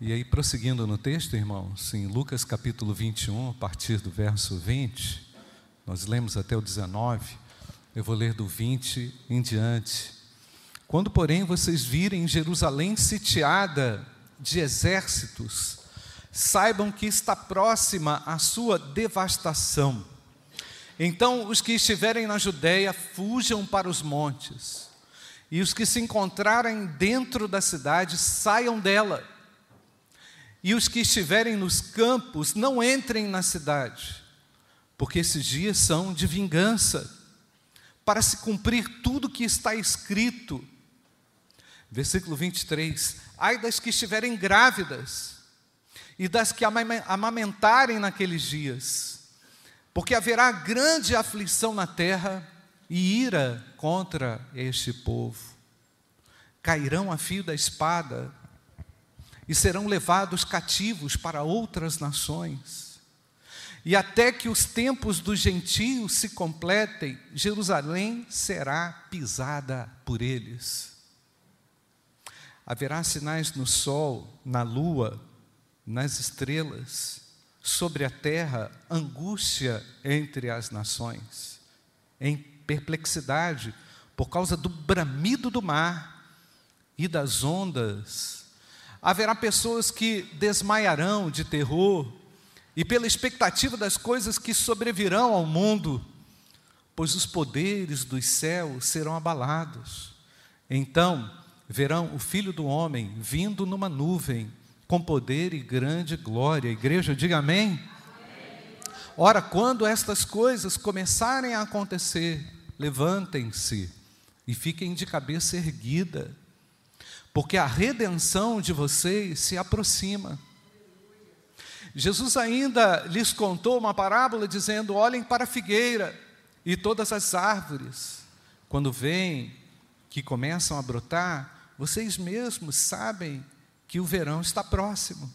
E aí, prosseguindo no texto, irmãos, em Lucas capítulo 21, a partir do verso 20, nós lemos até o 19, eu vou ler do 20 em diante. Quando, porém, vocês virem Jerusalém sitiada de exércitos, saibam que está próxima a sua devastação. Então, os que estiverem na Judéia, fujam para os montes, e os que se encontrarem dentro da cidade, saiam dela e os que estiverem nos campos, não entrem na cidade, porque esses dias são de vingança, para se cumprir tudo que está escrito. Versículo 23: Ai das que estiverem grávidas, e das que amamentarem naqueles dias, porque haverá grande aflição na terra e ira contra este povo. Cairão a fio da espada, e serão levados cativos para outras nações. E até que os tempos dos gentios se completem, Jerusalém será pisada por eles. Haverá sinais no sol, na lua, nas estrelas, sobre a terra, angústia entre as nações, em perplexidade por causa do bramido do mar e das ondas Haverá pessoas que desmaiarão de terror e pela expectativa das coisas que sobrevirão ao mundo, pois os poderes dos céus serão abalados. Então verão o Filho do Homem vindo numa nuvem, com poder e grande glória. igreja, diga amém. Ora, quando estas coisas começarem a acontecer, levantem-se e fiquem de cabeça erguida porque a redenção de vocês se aproxima. Jesus ainda lhes contou uma parábola dizendo: olhem para a figueira e todas as árvores, quando vêm que começam a brotar, vocês mesmos sabem que o verão está próximo.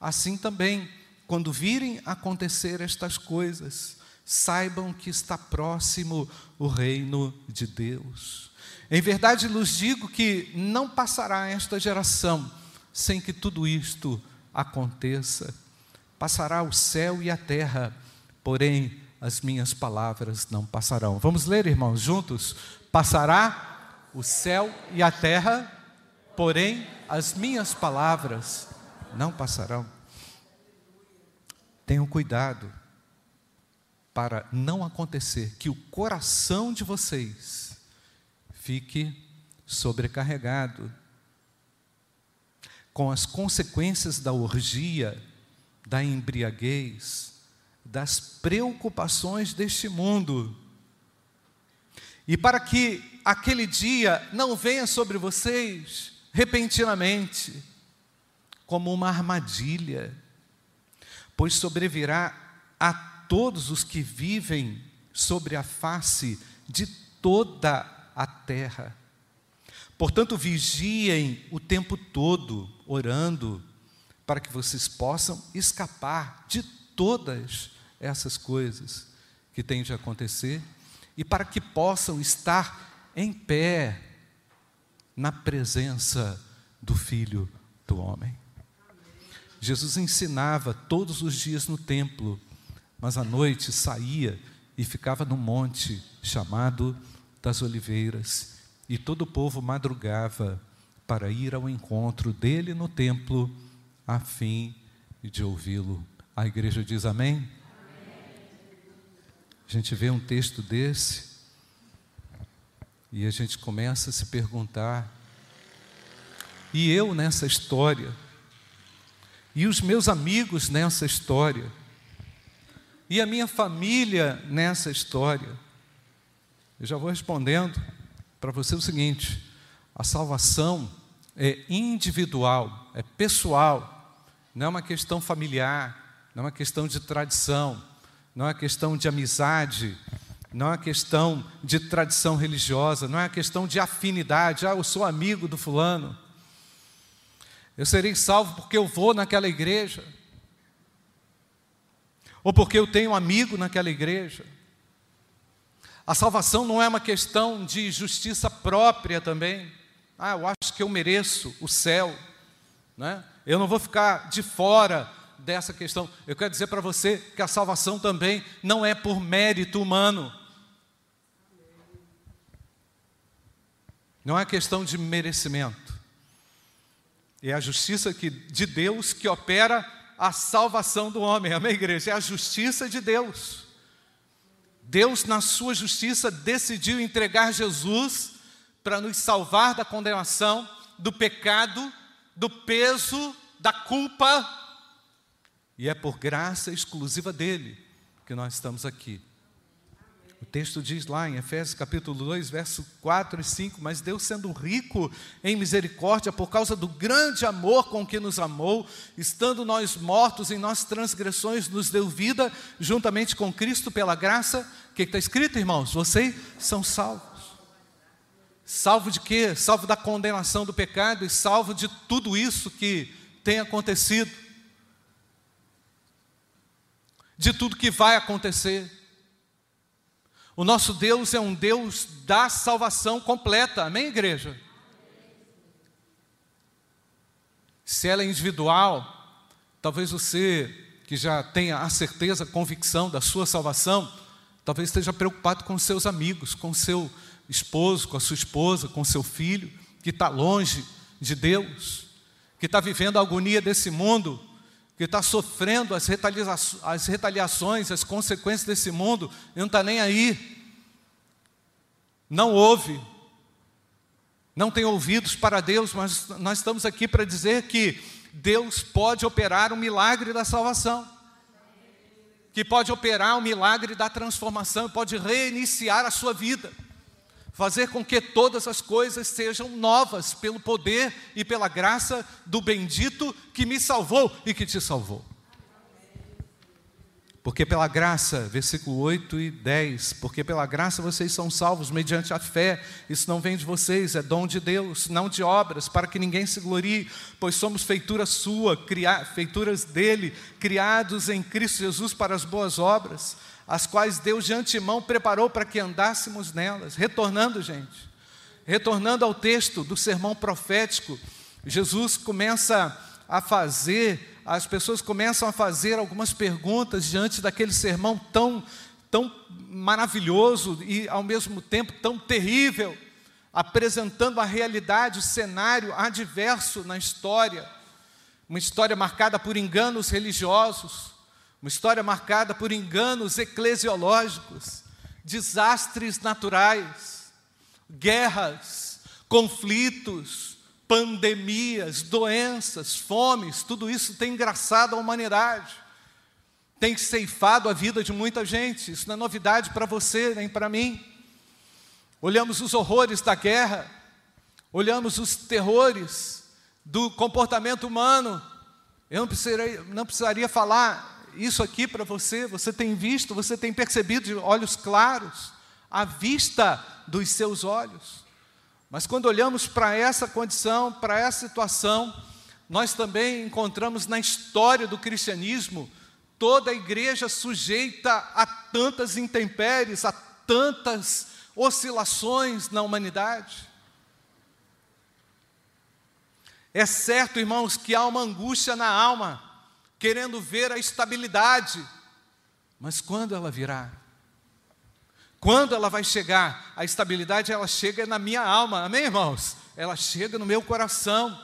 Assim também, quando virem acontecer estas coisas, saibam que está próximo o reino de Deus. Em verdade lhes digo que não passará esta geração sem que tudo isto aconteça. Passará o céu e a terra, porém as minhas palavras não passarão. Vamos ler, irmãos, juntos? Passará o céu e a terra, porém as minhas palavras não passarão. Tenham cuidado para não acontecer que o coração de vocês fique sobrecarregado com as consequências da orgia, da embriaguez, das preocupações deste mundo. E para que aquele dia não venha sobre vocês repentinamente, como uma armadilha, pois sobrevirá a todos os que vivem sobre a face de toda a terra. Portanto, vigiem o tempo todo, orando, para que vocês possam escapar de todas essas coisas que têm de acontecer e para que possam estar em pé na presença do Filho do Homem. Jesus ensinava todos os dias no templo, mas à noite saía e ficava no monte chamado das oliveiras, e todo o povo madrugava para ir ao encontro dele no templo, a fim de ouvi-lo. A igreja diz amém? amém? A gente vê um texto desse e a gente começa a se perguntar: e eu nessa história? E os meus amigos nessa história? E a minha família nessa história? Eu já vou respondendo para você o seguinte: a salvação é individual, é pessoal, não é uma questão familiar, não é uma questão de tradição, não é uma questão de amizade, não é uma questão de tradição religiosa, não é uma questão de afinidade. Ah, eu sou amigo do fulano. Eu serei salvo porque eu vou naquela igreja. Ou porque eu tenho um amigo naquela igreja. A salvação não é uma questão de justiça própria também. Ah, eu acho que eu mereço o céu. Né? Eu não vou ficar de fora dessa questão. Eu quero dizer para você que a salvação também não é por mérito humano. Não é questão de merecimento. É a justiça que, de Deus que opera a salvação do homem. Amém, igreja? É a justiça de Deus. Deus, na sua justiça, decidiu entregar Jesus para nos salvar da condenação, do pecado, do peso, da culpa. E é por graça exclusiva dele que nós estamos aqui. O texto diz lá em Efésios capítulo 2, verso 4 e 5: Mas Deus, sendo rico em misericórdia, por causa do grande amor com que nos amou, estando nós mortos em nossas transgressões, nos deu vida juntamente com Cristo pela graça. O que está escrito, irmãos? Vocês são salvos. Salvo de quê? Salvo da condenação do pecado e salvo de tudo isso que tem acontecido, de tudo que vai acontecer. O nosso Deus é um Deus da salvação completa, amém, igreja? Se ela é individual, talvez você que já tenha a certeza, a convicção da sua salvação, talvez esteja preocupado com seus amigos, com seu esposo, com a sua esposa, com seu filho, que está longe de Deus, que está vivendo a agonia desse mundo, que está sofrendo as, as retaliações, as consequências desse mundo, e não está nem aí. Não ouve, não tem ouvidos para Deus, mas nós estamos aqui para dizer que Deus pode operar o milagre da salvação, que pode operar o milagre da transformação, pode reiniciar a sua vida, fazer com que todas as coisas sejam novas pelo poder e pela graça do bendito que me salvou e que te salvou. Porque pela graça, versículo 8 e 10, porque pela graça vocês são salvos mediante a fé, isso não vem de vocês, é dom de Deus, não de obras, para que ninguém se glorie, pois somos feitura sua, feituras dele, criados em Cristo Jesus para as boas obras, as quais Deus de antemão preparou para que andássemos nelas. Retornando, gente, retornando ao texto do sermão profético, Jesus começa a fazer, as pessoas começam a fazer algumas perguntas diante daquele sermão tão, tão maravilhoso e ao mesmo tempo tão terrível, apresentando a realidade, o cenário adverso na história, uma história marcada por enganos religiosos, uma história marcada por enganos eclesiológicos, desastres naturais, guerras, conflitos, pandemias, doenças, fomes, tudo isso tem engraçado a humanidade, tem ceifado a vida de muita gente. Isso não é novidade para você nem para mim. Olhamos os horrores da guerra, olhamos os terrores do comportamento humano. Eu não precisaria, não precisaria falar isso aqui para você, você tem visto, você tem percebido de olhos claros, à vista dos seus olhos. Mas quando olhamos para essa condição, para essa situação, nós também encontramos na história do cristianismo toda a igreja sujeita a tantas intempéries, a tantas oscilações na humanidade. É certo, irmãos, que há uma angústia na alma, querendo ver a estabilidade. Mas quando ela virá? Quando ela vai chegar? A estabilidade ela chega na minha alma, amém, irmãos? Ela chega no meu coração,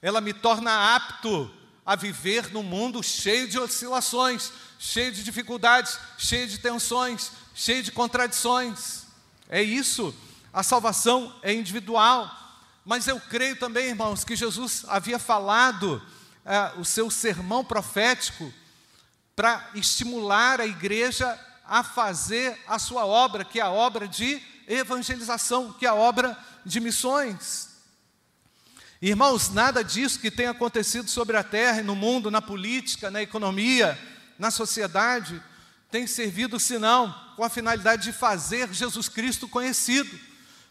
ela me torna apto a viver num mundo cheio de oscilações, cheio de dificuldades, cheio de tensões, cheio de contradições. É isso, a salvação é individual. Mas eu creio também, irmãos, que Jesus havia falado o seu sermão profético para estimular a igreja a fazer a sua obra, que é a obra de evangelização, que é a obra de missões. Irmãos, nada disso que tem acontecido sobre a terra e no mundo, na política, na economia, na sociedade, tem servido senão com a finalidade de fazer Jesus Cristo conhecido,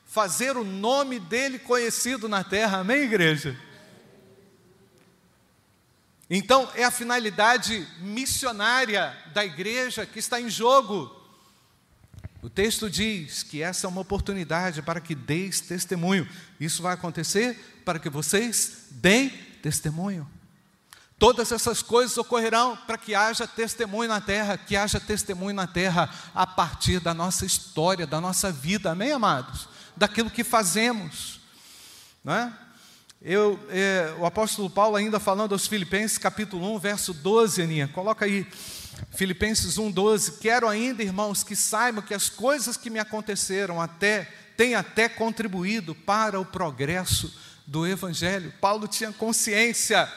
fazer o nome dele conhecido na terra. Amém, igreja? Então, é a finalidade missionária da igreja que está em jogo. O texto diz que essa é uma oportunidade para que deis testemunho. Isso vai acontecer para que vocês deem testemunho. Todas essas coisas ocorrerão para que haja testemunho na terra, que haja testemunho na terra a partir da nossa história, da nossa vida, amém, amados? Daquilo que fazemos, não é? Eu, é, o apóstolo Paulo, ainda falando aos Filipenses, capítulo 1, verso 12, Aninha, coloca aí, Filipenses 1, 12. Quero ainda, irmãos, que saibam que as coisas que me aconteceram até, têm até contribuído para o progresso do Evangelho. Paulo tinha consciência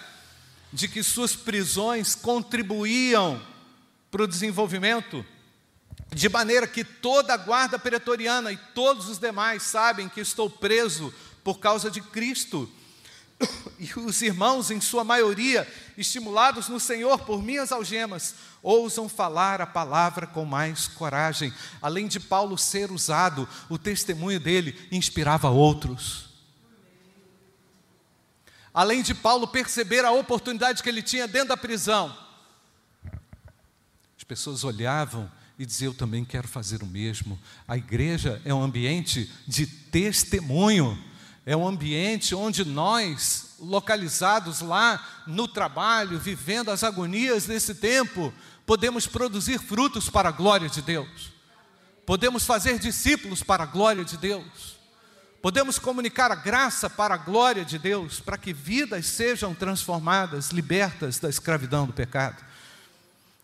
de que suas prisões contribuíam para o desenvolvimento, de maneira que toda a guarda pretoriana e todos os demais sabem que estou preso por causa de Cristo. E os irmãos, em sua maioria, estimulados no Senhor por minhas algemas, ousam falar a palavra com mais coragem. Além de Paulo ser usado, o testemunho dele inspirava outros. Além de Paulo perceber a oportunidade que ele tinha dentro da prisão, as pessoas olhavam e diziam: Eu também quero fazer o mesmo. A igreja é um ambiente de testemunho, é um ambiente onde nós, localizados lá no trabalho, vivendo as agonias desse tempo, podemos produzir frutos para a glória de Deus, podemos fazer discípulos para a glória de Deus. Podemos comunicar a graça para a glória de Deus, para que vidas sejam transformadas, libertas da escravidão do pecado.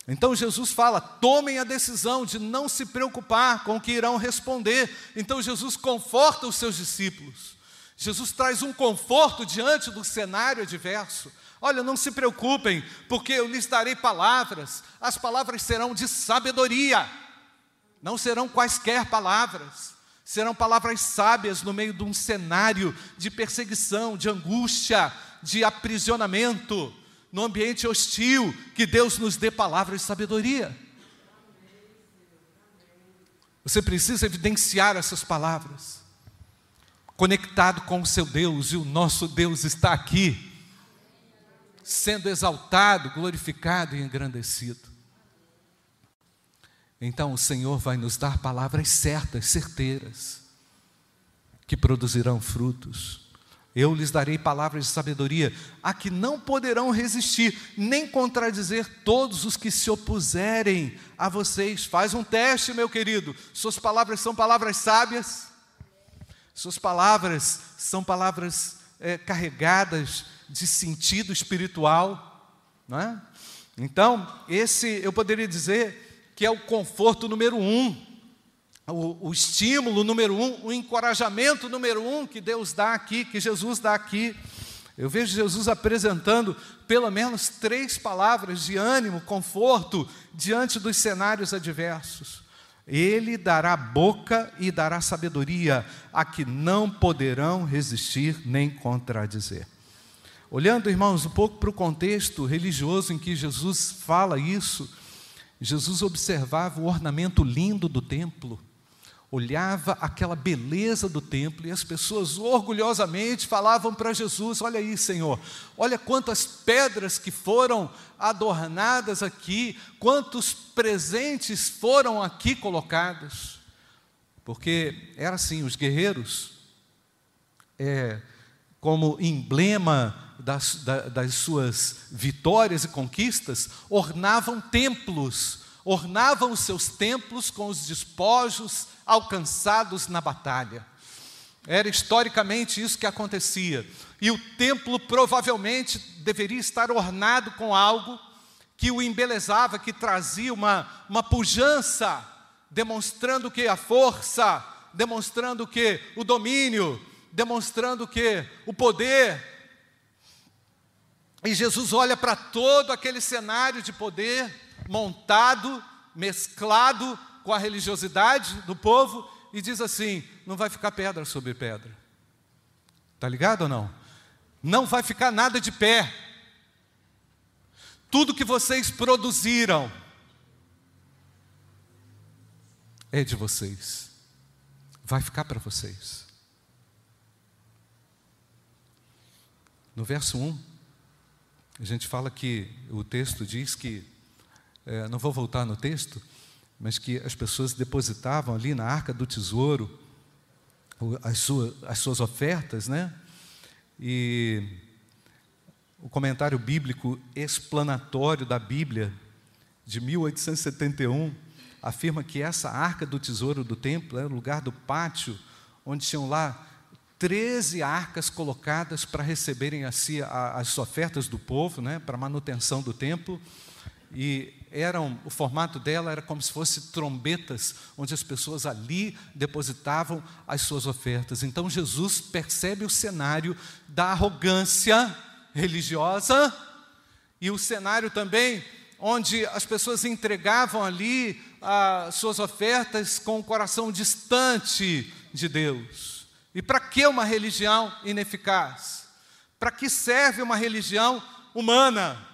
Então Jesus fala: tomem a decisão de não se preocupar com o que irão responder. Então Jesus conforta os seus discípulos. Jesus traz um conforto diante do cenário adverso. Olha, não se preocupem, porque eu lhes darei palavras, as palavras serão de sabedoria, não serão quaisquer palavras serão palavras sábias no meio de um cenário de perseguição, de angústia, de aprisionamento, no ambiente hostil, que Deus nos dê palavras de sabedoria. Você precisa evidenciar essas palavras, conectado com o seu Deus, e o nosso Deus está aqui, sendo exaltado, glorificado e engrandecido. Então o Senhor vai nos dar palavras certas, certeiras, que produzirão frutos. Eu lhes darei palavras de sabedoria, a que não poderão resistir, nem contradizer todos os que se opuserem a vocês. Faz um teste, meu querido. Suas palavras são palavras sábias, suas palavras são palavras é, carregadas de sentido espiritual, não é? Então, esse eu poderia dizer que é o conforto número um, o, o, estímulo número um, o encorajamento número um que Deus dá aqui, que Jesus dá aqui. Eu vejo Jesus apresentando pelo menos três palavras de ânimo, conforto, diante dos cenários adversos. Ele dará boca e dará sabedoria a que não poderão resistir nem contradizer. Olhando, irmãos, um pouco para o contexto religioso em que Jesus fala isso, Jesus observava o ornamento lindo do templo, olhava aquela beleza do templo e as pessoas orgulhosamente falavam para Jesus: Olha aí, Senhor, olha quantas pedras que foram adornadas aqui, quantos presentes foram aqui colocados. Porque era assim: os guerreiros, é, como emblema das, das suas vitórias e conquistas, ornavam templos, ornavam os seus templos com os despojos alcançados na batalha. Era historicamente isso que acontecia. E o templo provavelmente deveria estar ornado com algo que o embelezava, que trazia uma, uma pujança, demonstrando que a força, demonstrando que o domínio, demonstrando que o poder, e Jesus olha para todo aquele cenário de poder montado, mesclado com a religiosidade do povo e diz assim: não vai ficar pedra sobre pedra. Está ligado ou não? Não vai ficar nada de pé. Tudo que vocês produziram é de vocês. Vai ficar para vocês. No verso 1, a gente fala que o texto diz que, é, não vou voltar no texto, mas que as pessoas depositavam ali na arca do tesouro as, sua, as suas ofertas, né? E o comentário bíblico explanatório da Bíblia, de 1871, afirma que essa arca do tesouro do templo era o lugar do pátio, onde tinham lá 13 arcas colocadas para receberem a si as ofertas do povo, né, para manutenção do templo. E eram, o formato dela era como se fosse trombetas, onde as pessoas ali depositavam as suas ofertas. Então Jesus percebe o cenário da arrogância religiosa e o cenário também onde as pessoas entregavam ali as suas ofertas com o coração distante de Deus. E para que uma religião ineficaz? Para que serve uma religião humana?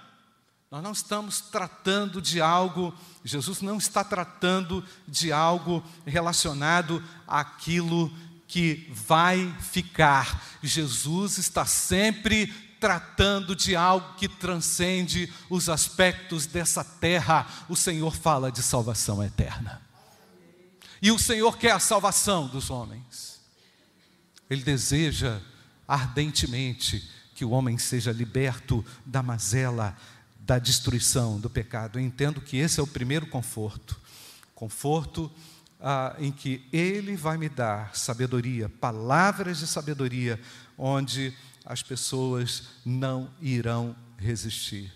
Nós não estamos tratando de algo, Jesus não está tratando de algo relacionado àquilo que vai ficar. Jesus está sempre tratando de algo que transcende os aspectos dessa terra. O Senhor fala de salvação eterna. E o Senhor quer a salvação dos homens. Ele deseja ardentemente que o homem seja liberto da mazela da destruição, do pecado. Eu entendo que esse é o primeiro conforto. Conforto ah, em que Ele vai me dar sabedoria, palavras de sabedoria, onde as pessoas não irão resistir.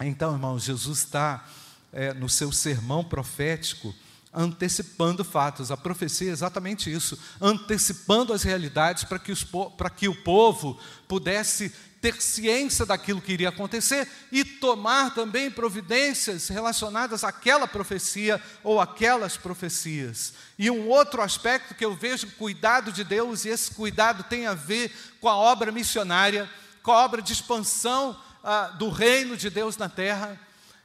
Então, irmãos, Jesus está é, no seu sermão profético antecipando fatos. A profecia é exatamente isso, antecipando as realidades para que, para que o povo pudesse ter ciência daquilo que iria acontecer e tomar também providências relacionadas àquela profecia ou aquelas profecias. E um outro aspecto que eu vejo cuidado de Deus, e esse cuidado tem a ver com a obra missionária, com a obra de expansão ah, do reino de Deus na terra,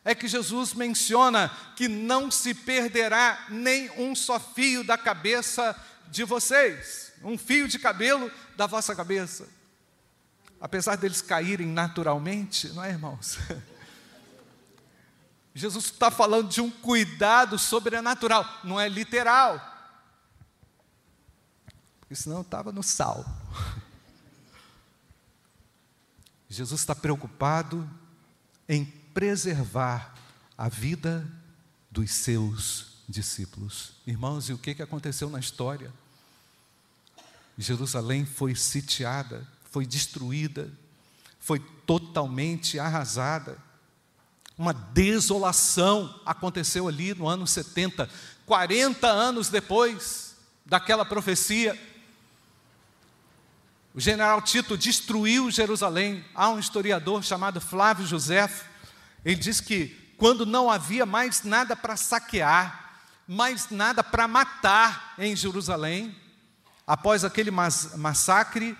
é que Jesus menciona que não se perderá nem um só fio da cabeça de vocês, um fio de cabelo da vossa cabeça apesar deles caírem naturalmente, não é, irmãos? Jesus está falando de um cuidado sobrenatural, não é literal. Porque senão estava no sal. Jesus está preocupado em preservar a vida dos seus discípulos. Irmãos, e o que aconteceu na história? Jerusalém foi sitiada foi destruída, foi totalmente arrasada. Uma desolação aconteceu ali no ano 70, 40 anos depois daquela profecia. O general Tito destruiu Jerusalém. Há um historiador chamado Flávio José. Ele diz que quando não havia mais nada para saquear, mais nada para matar em Jerusalém, após aquele massacre,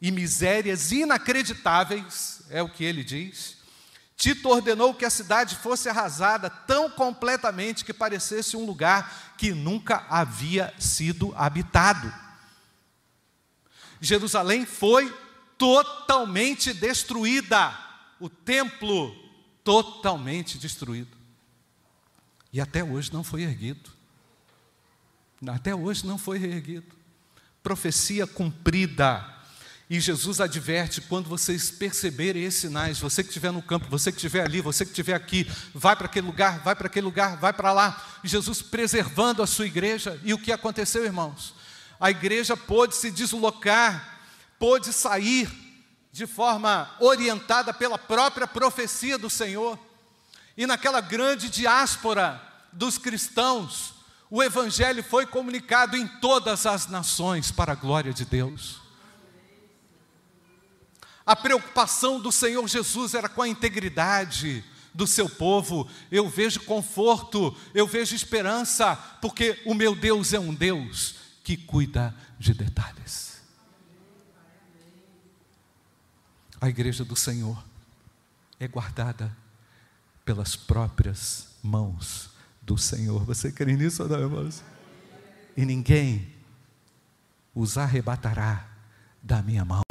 e misérias inacreditáveis, é o que ele diz. Tito ordenou que a cidade fosse arrasada tão completamente que parecesse um lugar que nunca havia sido habitado. Jerusalém foi totalmente destruída, o templo totalmente destruído. E até hoje não foi erguido. Até hoje não foi reerguido. Profecia cumprida e Jesus adverte: quando vocês perceberem esses sinais, você que estiver no campo, você que estiver ali, você que estiver aqui, vai para aquele lugar, vai para aquele lugar, vai para lá. Jesus preservando a sua igreja. E o que aconteceu, irmãos? A igreja pôde se deslocar, pôde sair de forma orientada pela própria profecia do Senhor. E naquela grande diáspora dos cristãos, o Evangelho foi comunicado em todas as nações para a glória de Deus. A preocupação do Senhor Jesus era com a integridade do seu povo. Eu vejo conforto, eu vejo esperança, porque o meu Deus é um Deus que cuida de detalhes. A igreja do Senhor é guardada pelas próprias mãos do Senhor. Você crê nisso não, irmãos? E ninguém os arrebatará da minha mão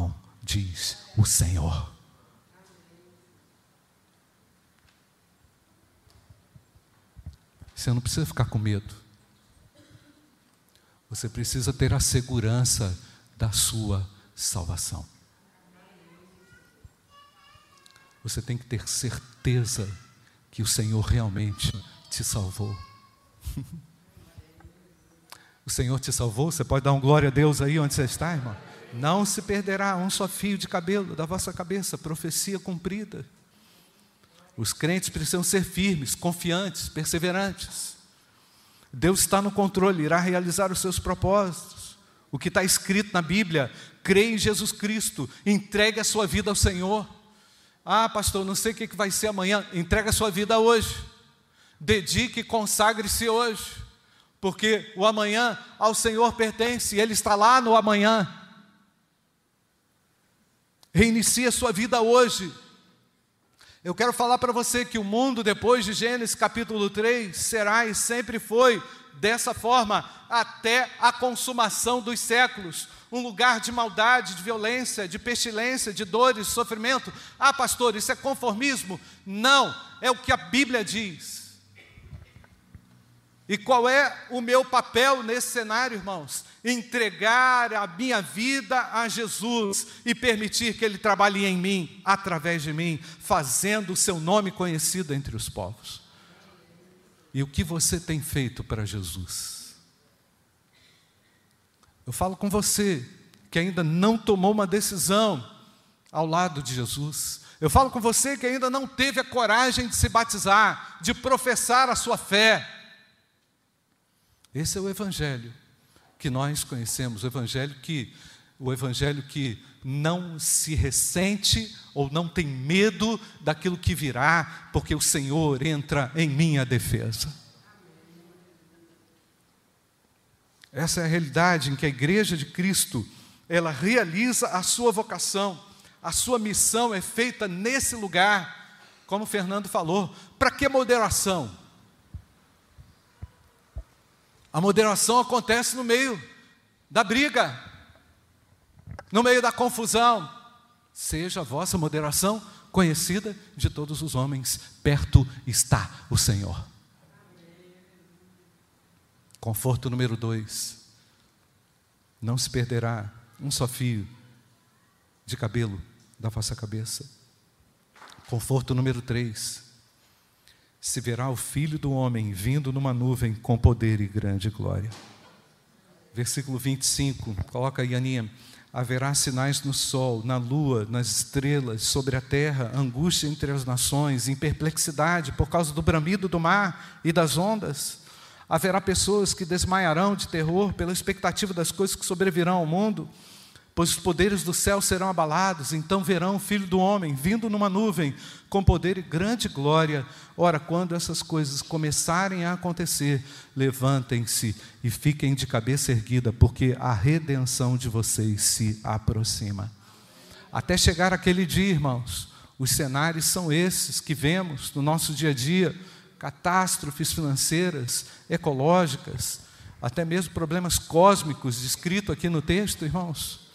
diz o Senhor. Você não precisa ficar com medo. Você precisa ter a segurança da sua salvação. você tem que ter certeza que o Senhor realmente te salvou. o Senhor te salvou, você pode dar um glória a Deus aí onde você está, irmão? Não se perderá um só fio de cabelo da vossa cabeça, profecia cumprida. Os crentes precisam ser firmes, confiantes, perseverantes. Deus está no controle, irá realizar os seus propósitos. O que está escrito na Bíblia, crê em Jesus Cristo, entregue a sua vida ao Senhor. Ah, pastor, não sei o que vai ser amanhã. Entregue a sua vida hoje. Dedique e consagre-se hoje. Porque o amanhã ao Senhor pertence, Ele está lá no amanhã. Reinicie a sua vida hoje. Eu quero falar para você que o mundo, depois de Gênesis capítulo 3, será e sempre foi dessa forma até a consumação dos séculos um lugar de maldade, de violência, de pestilência, de dores, sofrimento. Ah, pastor, isso é conformismo? Não, é o que a Bíblia diz. E qual é o meu papel nesse cenário, irmãos? Entregar a minha vida a Jesus e permitir que Ele trabalhe em mim, através de mim, fazendo o seu nome conhecido entre os povos. E o que você tem feito para Jesus? Eu falo com você que ainda não tomou uma decisão ao lado de Jesus. Eu falo com você que ainda não teve a coragem de se batizar, de professar a sua fé esse é o evangelho que nós conhecemos, o evangelho que o evangelho que não se ressente ou não tem medo daquilo que virá, porque o Senhor entra em minha defesa. Essa é a realidade em que a igreja de Cristo, ela realiza a sua vocação, a sua missão é feita nesse lugar, como o Fernando falou. Para que moderação? A moderação acontece no meio da briga, no meio da confusão. Seja a vossa moderação conhecida de todos os homens, perto está o Senhor. Conforto número dois: não se perderá um só fio de cabelo da vossa cabeça. Conforto número três: se verá o Filho do Homem vindo numa nuvem com poder e grande glória. Versículo 25, coloca aí, Aninha. Haverá sinais no sol, na lua, nas estrelas, sobre a terra, angústia entre as nações, em perplexidade por causa do bramido do mar e das ondas. Haverá pessoas que desmaiarão de terror pela expectativa das coisas que sobrevirão ao mundo pois os poderes do céu serão abalados, então verão o Filho do Homem vindo numa nuvem com poder e grande glória. Ora, quando essas coisas começarem a acontecer, levantem-se e fiquem de cabeça erguida, porque a redenção de vocês se aproxima. Até chegar aquele dia, irmãos, os cenários são esses que vemos no nosso dia a dia catástrofes financeiras, ecológicas, até mesmo problemas cósmicos, descrito aqui no texto, irmãos.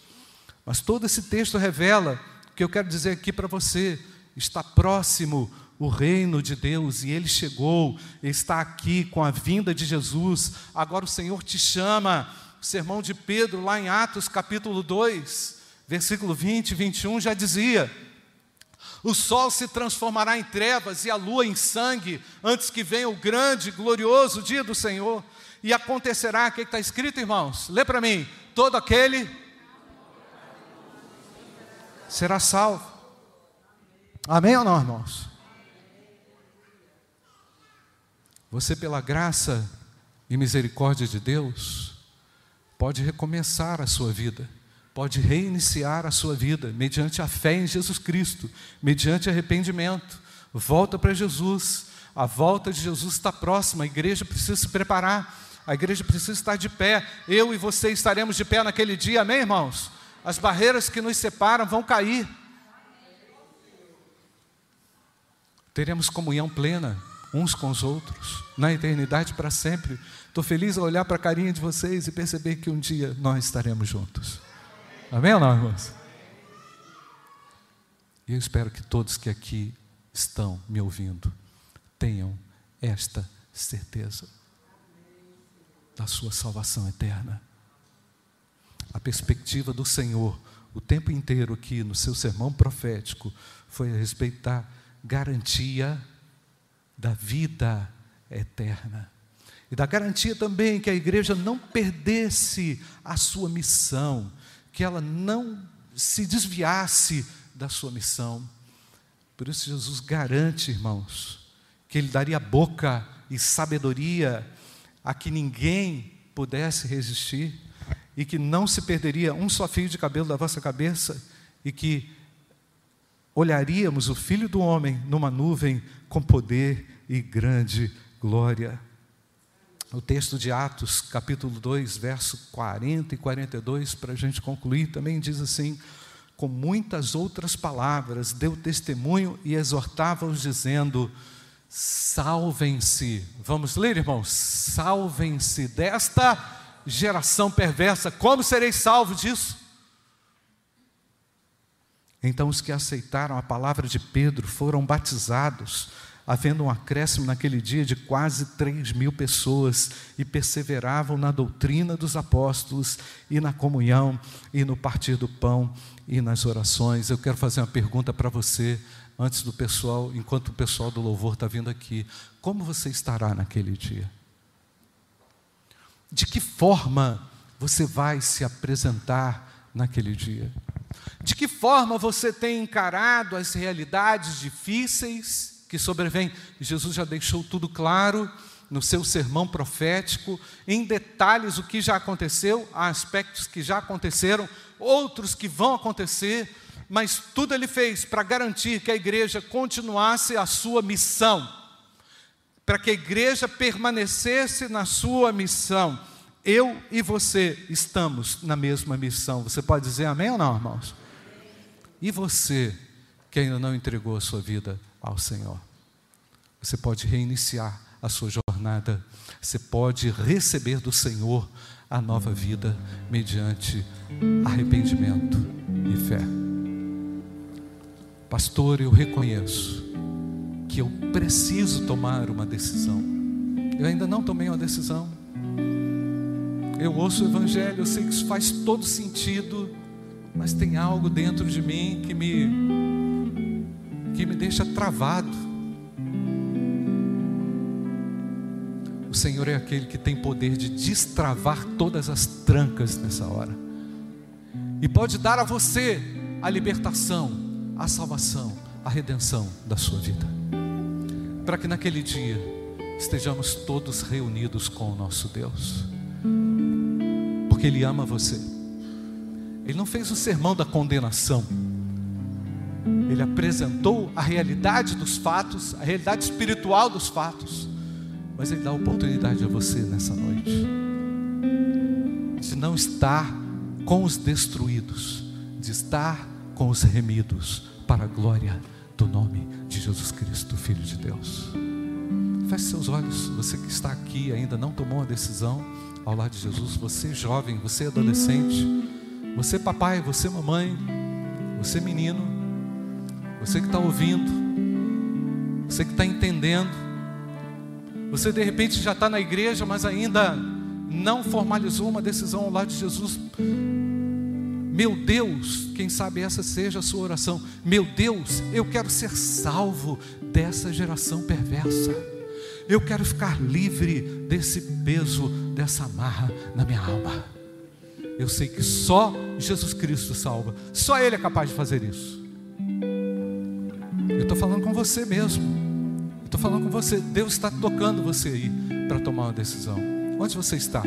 Mas todo esse texto revela o que eu quero dizer aqui para você: está próximo o reino de Deus e ele chegou, está aqui com a vinda de Jesus. Agora o Senhor te chama. O sermão de Pedro, lá em Atos capítulo 2, versículo 20 e 21, já dizia: O sol se transformará em trevas e a lua em sangue, antes que venha o grande, glorioso dia do Senhor. E acontecerá, o que está escrito, irmãos? Lê para mim: todo aquele será salvo. Amém ou não, irmãos? Você, pela graça e misericórdia de Deus, pode recomeçar a sua vida, pode reiniciar a sua vida mediante a fé em Jesus Cristo, mediante arrependimento. Volta para Jesus. A volta de Jesus está próxima, a igreja precisa se preparar, a igreja precisa estar de pé. Eu e você estaremos de pé naquele dia, amém, irmãos? As barreiras que nos separam vão cair. Teremos comunhão plena uns com os outros, na eternidade para sempre. Estou feliz ao olhar para a carinha de vocês e perceber que um dia nós estaremos juntos. Amém ou não, irmãos? E eu espero que todos que aqui estão me ouvindo tenham esta certeza da sua salvação eterna a perspectiva do Senhor o tempo inteiro aqui no seu sermão profético foi a respeito da garantia da vida eterna. E da garantia também que a igreja não perdesse a sua missão, que ela não se desviasse da sua missão. Por isso, Jesus garante, irmãos, que Ele daria boca e sabedoria a que ninguém pudesse resistir e que não se perderia um só fio de cabelo da vossa cabeça e que olharíamos o Filho do Homem numa nuvem com poder e grande glória. O texto de Atos, capítulo 2, verso 40 e 42, para a gente concluir, também diz assim: com muitas outras palavras, deu testemunho e exortava-os, dizendo: salvem-se. Vamos ler, irmãos? Salvem-se desta geração perversa. Como sereis salvos disso? Então os que aceitaram a palavra de Pedro foram batizados havendo um acréscimo naquele dia de quase 3 mil pessoas, e perseveravam na doutrina dos apóstolos, e na comunhão, e no partir do pão, e nas orações. Eu quero fazer uma pergunta para você, antes do pessoal, enquanto o pessoal do louvor está vindo aqui: como você estará naquele dia? De que forma você vai se apresentar naquele dia? De que forma você tem encarado as realidades difíceis? que sobrevém. Jesus já deixou tudo claro no seu sermão profético, em detalhes o que já aconteceu, há aspectos que já aconteceram, outros que vão acontecer, mas tudo ele fez para garantir que a igreja continuasse a sua missão, para que a igreja permanecesse na sua missão. Eu e você estamos na mesma missão. Você pode dizer amém ou não, irmãos? E você que ainda não entregou a sua vida ao Senhor. Você pode reiniciar a sua jornada, você pode receber do Senhor a nova vida mediante arrependimento e fé. Pastor, eu reconheço que eu preciso tomar uma decisão. Eu ainda não tomei uma decisão. Eu ouço o Evangelho, eu sei que isso faz todo sentido, mas tem algo dentro de mim que me que me deixa travado. O Senhor é aquele que tem poder de destravar todas as trancas nessa hora. E pode dar a você a libertação, a salvação, a redenção da sua vida. Para que naquele dia estejamos todos reunidos com o nosso Deus. Porque Ele ama você. Ele não fez o sermão da condenação ele apresentou a realidade dos fatos, a realidade espiritual dos fatos, mas Ele dá oportunidade a você nessa noite de não estar com os destruídos, de estar com os remidos, para a glória do nome de Jesus Cristo, Filho de Deus. Feche seus olhos, você que está aqui ainda não tomou uma decisão ao lado de Jesus, você jovem, você adolescente, você papai, você mamãe, você menino, você que está ouvindo, você que está entendendo, você de repente já está na igreja, mas ainda não formalizou uma decisão ao lado de Jesus. Meu Deus, quem sabe essa seja a sua oração. Meu Deus, eu quero ser salvo dessa geração perversa. Eu quero ficar livre desse peso, dessa amarra na minha alma. Eu sei que só Jesus Cristo salva, só Ele é capaz de fazer isso. Eu estou falando com você mesmo. Estou falando com você. Deus está tocando você aí para tomar uma decisão. Onde você está?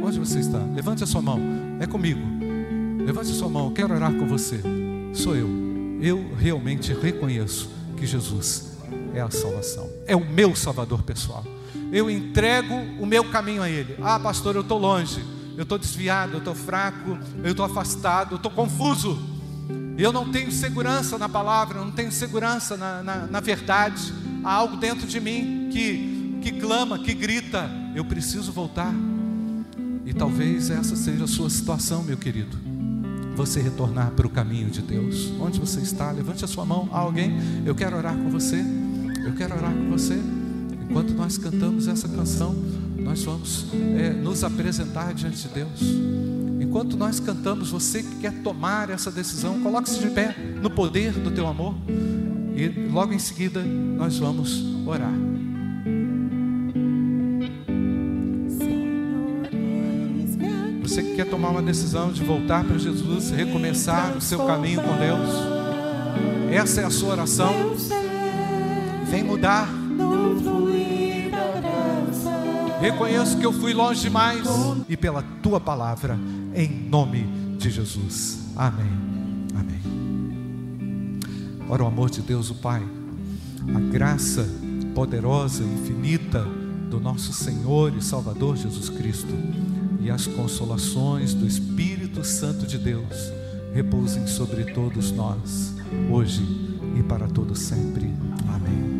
Onde você está? Levante a sua mão. É comigo. Levante sua mão. Quero orar com você. Sou eu. Eu realmente reconheço que Jesus é a salvação. É o meu Salvador pessoal. Eu entrego o meu caminho a Ele. Ah, pastor, eu estou longe. Eu estou desviado. Eu estou fraco. Eu estou afastado. Eu estou confuso. Eu não tenho segurança na palavra, eu não tenho segurança na, na, na verdade. Há algo dentro de mim que, que clama, que grita: eu preciso voltar. E talvez essa seja a sua situação, meu querido. Você retornar para o caminho de Deus. Onde você está? Levante a sua mão a alguém. Eu quero orar com você. Eu quero orar com você. Enquanto nós cantamos essa canção, nós vamos é, nos apresentar diante de Deus enquanto nós cantamos, você que quer tomar essa decisão, coloque-se de pé no poder do teu amor. E logo em seguida nós vamos orar. Quer tomar uma decisão de voltar para Jesus, recomeçar o seu caminho com Deus, essa é a sua oração. Vem mudar. Reconheço que eu fui longe demais e pela tua palavra, em nome de Jesus. Amém. Amém. Ora, o amor de Deus, o Pai, a graça poderosa, infinita do nosso Senhor e Salvador Jesus Cristo e as consolações do Espírito Santo de Deus repousem sobre todos nós, hoje e para todo sempre. Amém.